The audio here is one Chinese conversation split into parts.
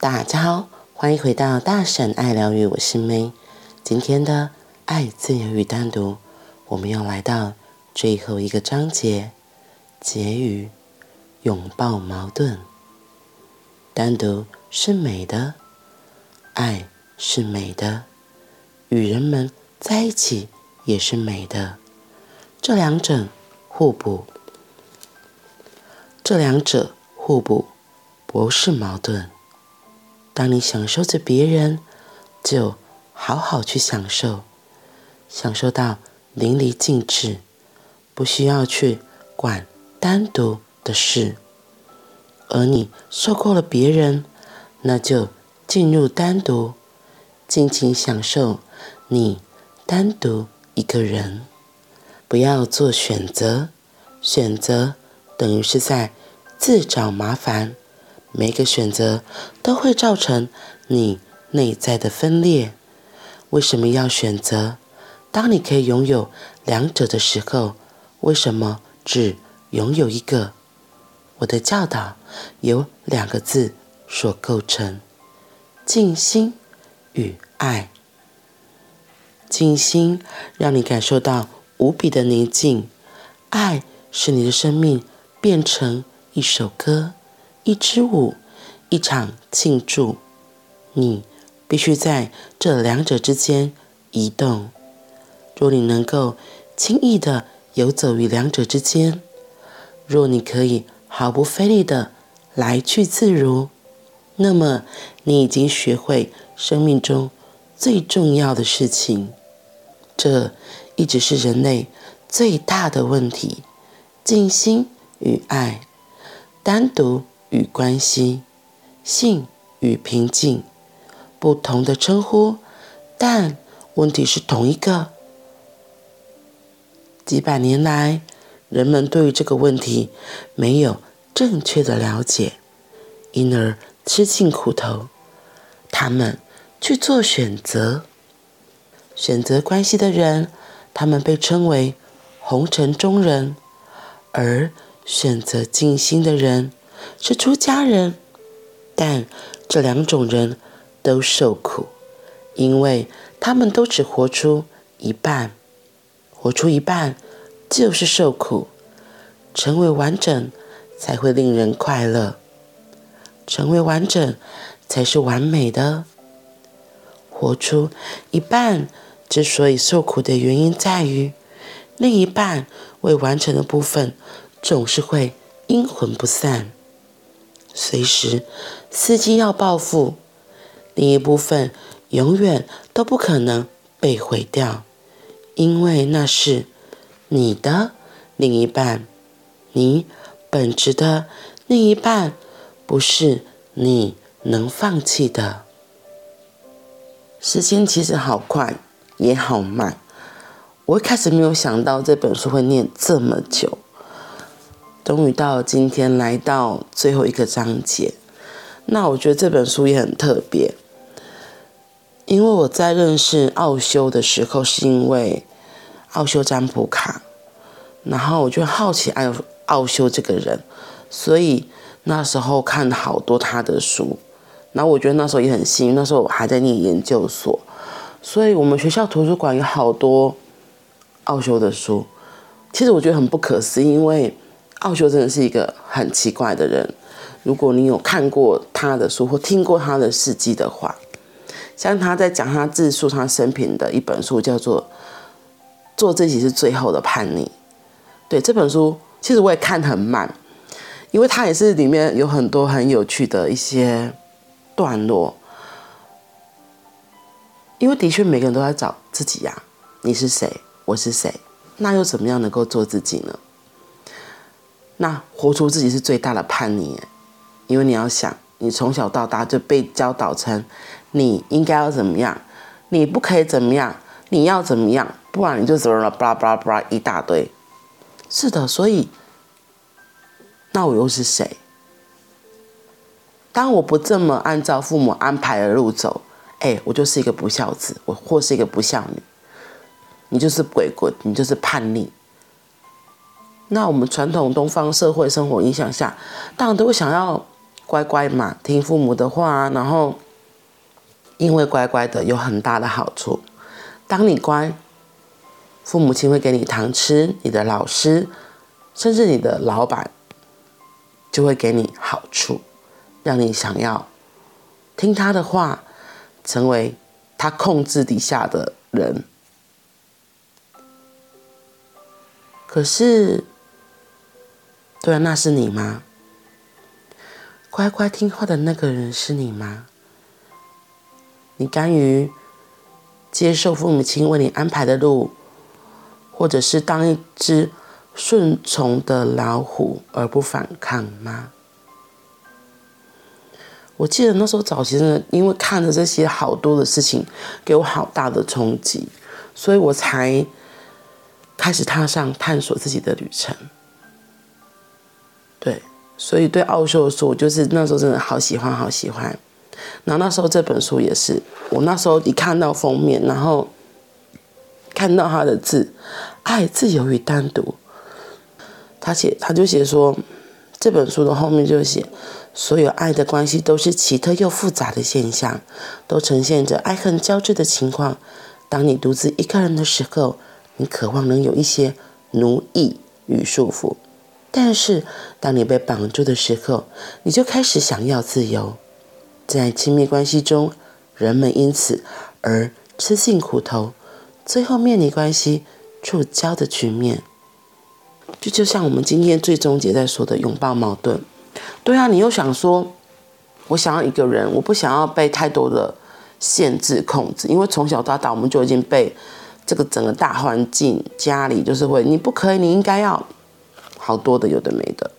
大家好，欢迎回到大婶爱疗愈，我是梅。今天的爱、自由与单独，我们要来到最后一个章节，结语：拥抱矛盾。单独是美的，爱是美的，与人们在一起也是美的。这两者互补，这两者互补，不是矛盾。当你享受着别人，就好好去享受，享受到淋漓尽致，不需要去管单独的事。而你受够了别人，那就进入单独，尽情享受你单独一个人。不要做选择，选择等于是在自找麻烦。每个选择都会造成你内在的分裂。为什么要选择？当你可以拥有两者的时候，为什么只拥有一个？我的教导由两个字所构成：静心与爱。静心让你感受到无比的宁静，爱使你的生命变成一首歌。一支舞，一场庆祝，你必须在这两者之间移动。若你能够轻易地游走于两者之间，若你可以毫不费力地来去自如，那么你已经学会生命中最重要的事情。这一直是人类最大的问题：静心与爱，单独。与关系，性与平静，不同的称呼，但问题是同一个。几百年来，人们对于这个问题没有正确的了解，因而吃尽苦头。他们去做选择，选择关系的人，他们被称为红尘中人，而选择静心的人。是出家人，但这两种人都受苦，因为他们都只活出一半，活出一半就是受苦。成为完整才会令人快乐，成为完整才是完美的。活出一半之所以受苦的原因在于，另一半未完成的部分总是会阴魂不散。随时伺机要报复，另一部分永远都不可能被毁掉，因为那是你的另一半，你本质的另一半，不是你能放弃的。时间其实好快，也好慢。我一开始没有想到这本书会念这么久。终于到今天，来到最后一个章节。那我觉得这本书也很特别，因为我在认识奥修的时候，是因为奥修占卜卡，然后我就好奇奥奥修这个人，所以那时候看好多他的书。然后我觉得那时候也很幸运，那时候我还在念研究所，所以我们学校图书馆有好多奥修的书。其实我觉得很不可思议，因为。奥修真的是一个很奇怪的人。如果你有看过他的书或听过他的事迹的话，像他在讲他自述他生平的一本书，叫做《做自己是最后的叛逆》。对，这本书，其实我也看很慢，因为他也是里面有很多很有趣的一些段落。因为的确每个人都在找自己呀，你是谁？我是谁？那又怎么样能够做自己呢？那活出自己是最大的叛逆，因为你要想，你从小到大就被教导成你应该要怎么样，你不可以怎么样，你要怎么样，不然你就怎么了，巴拉巴拉巴拉一大堆。是的，所以那我又是谁？当我不这么按照父母安排的路走，哎，我就是一个不孝子，我或是一个不孝女，你就是鬼鬼，你就是叛逆。那我们传统东方社会生活影响下，当然都会想要乖乖嘛，听父母的话，然后因为乖乖的有很大的好处。当你乖，父母亲会给你糖吃，你的老师，甚至你的老板，就会给你好处，让你想要听他的话，成为他控制底下的人。可是，对啊，那是你吗？乖乖听话的那个人是你吗？你甘于接受父母亲为你安排的路，或者是当一只顺从的老虎而不反抗吗？我记得那时候早期呢，因为看着这些好多的事情，给我好大的冲击，所以我才开始踏上探索自己的旅程。对。所以对奥修的书，我就是那时候真的好喜欢，好喜欢。然后那时候这本书也是，我那时候一看到封面，然后看到他的字“爱、自由与单独”，他写他就写说，这本书的后面就写，所有爱的关系都是奇特又复杂的现象，都呈现着爱恨交织的情况。当你独自一个人的时候，你渴望能有一些奴役与束缚。但是，当你被绑住的时候，你就开始想要自由。在亲密关系中，人们因此而吃尽苦头，最后面临关系触礁的局面。就就像我们今天最终结在说的拥抱矛盾。对啊，你又想说，我想要一个人，我不想要被太多的限制控制，因为从小到大我们就已经被这个整个大环境、家里就是会，你不可以，你应该要。好多的有的没的，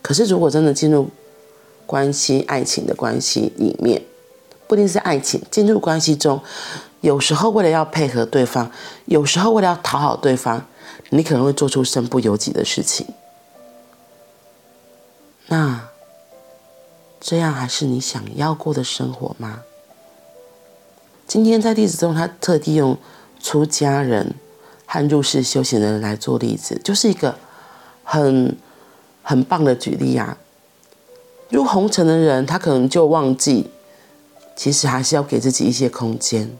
可是如果真的进入关系、爱情的关系里面，不一定是爱情，进入关系中，有时候为了要配合对方，有时候为了要讨好对方，你可能会做出身不由己的事情。那这样还是你想要过的生活吗？今天在例子中，他特地用出家人和入世修行的人来做例子，就是一个。很很棒的举例啊！入红尘的人，他可能就忘记，其实还是要给自己一些空间，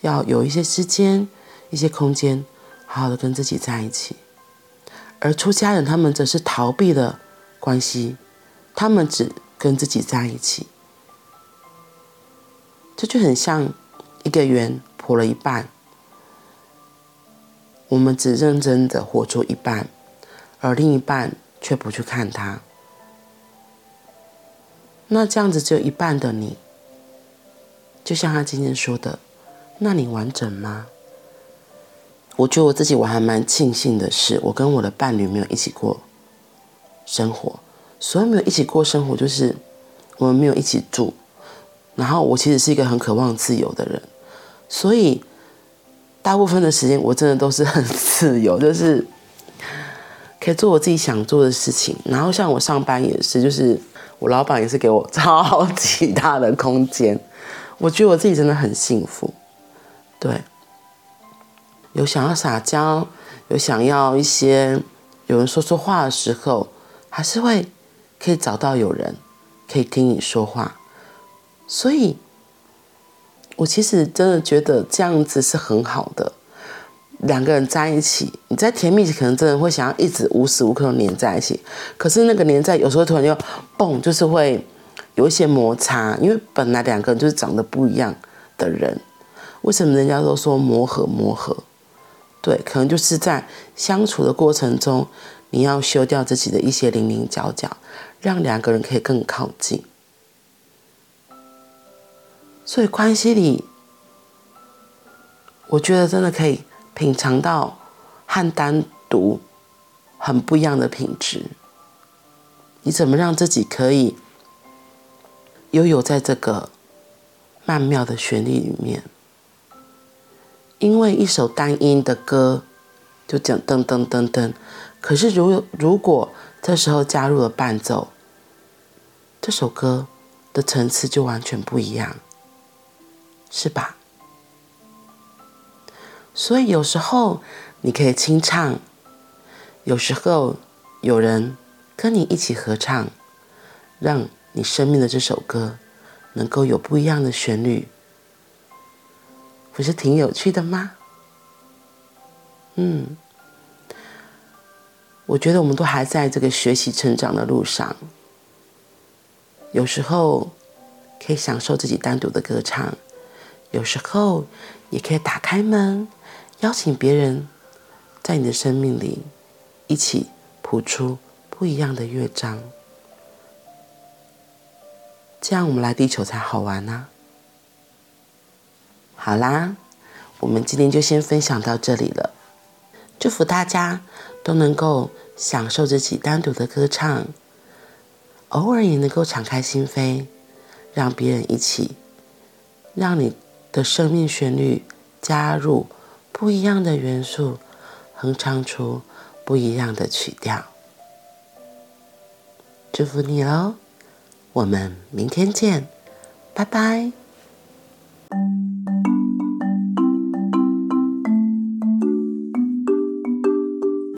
要有一些时间、一些空间，好好的跟自己在一起。而出家人，他们则是逃避了关系，他们只跟自己在一起，这就很像一个圆破了一半。我们只认真的活出一半，而另一半却不去看它。那这样子只有一半的你，就像他今天说的，那你完整吗？我觉得我自己我还蛮庆幸的是，我跟我的伴侣没有一起过生活。所以没有一起过生活，就是我们没有一起住。然后我其实是一个很渴望自由的人，所以。大部分的时间，我真的都是很自由，就是可以做我自己想做的事情。然后像我上班也是，就是我老板也是给我超级大的空间。我觉得我自己真的很幸福。对，有想要撒娇，有想要一些有人说说话的时候，还是会可以找到有人可以听你说话。所以。我其实真的觉得这样子是很好的，两个人在一起，你在甜蜜期可能真的会想要一直无时无刻都黏在一起，可是那个黏在有时候突然就嘣，就是会有一些摩擦，因为本来两个人就是长得不一样的人，为什么人家都说磨合磨合？对，可能就是在相处的过程中，你要修掉自己的一些棱棱角角，让两个人可以更靠近。所以关系里，我觉得真的可以品尝到和单独很不一样的品质。你怎么让自己可以悠游在这个曼妙的旋律里面？因为一首单音的歌就讲噔噔噔噔，可是如如果这时候加入了伴奏，这首歌的层次就完全不一样。是吧？所以有时候你可以清唱，有时候有人跟你一起合唱，让你生命的这首歌能够有不一样的旋律，不是挺有趣的吗？嗯，我觉得我们都还在这个学习成长的路上，有时候可以享受自己单独的歌唱，有时候也可以打开门，邀请别人在你的生命里一起谱出不一样的乐章，这样我们来地球才好玩呢。好啦，我们今天就先分享到这里了。祝福大家都能够享受自己单独的歌唱，偶尔也能够敞开心扉，让别人一起，让你的生命旋律加入不一样的元素，哼唱出不一样的曲调。祝福你喽，我们明天见，拜拜。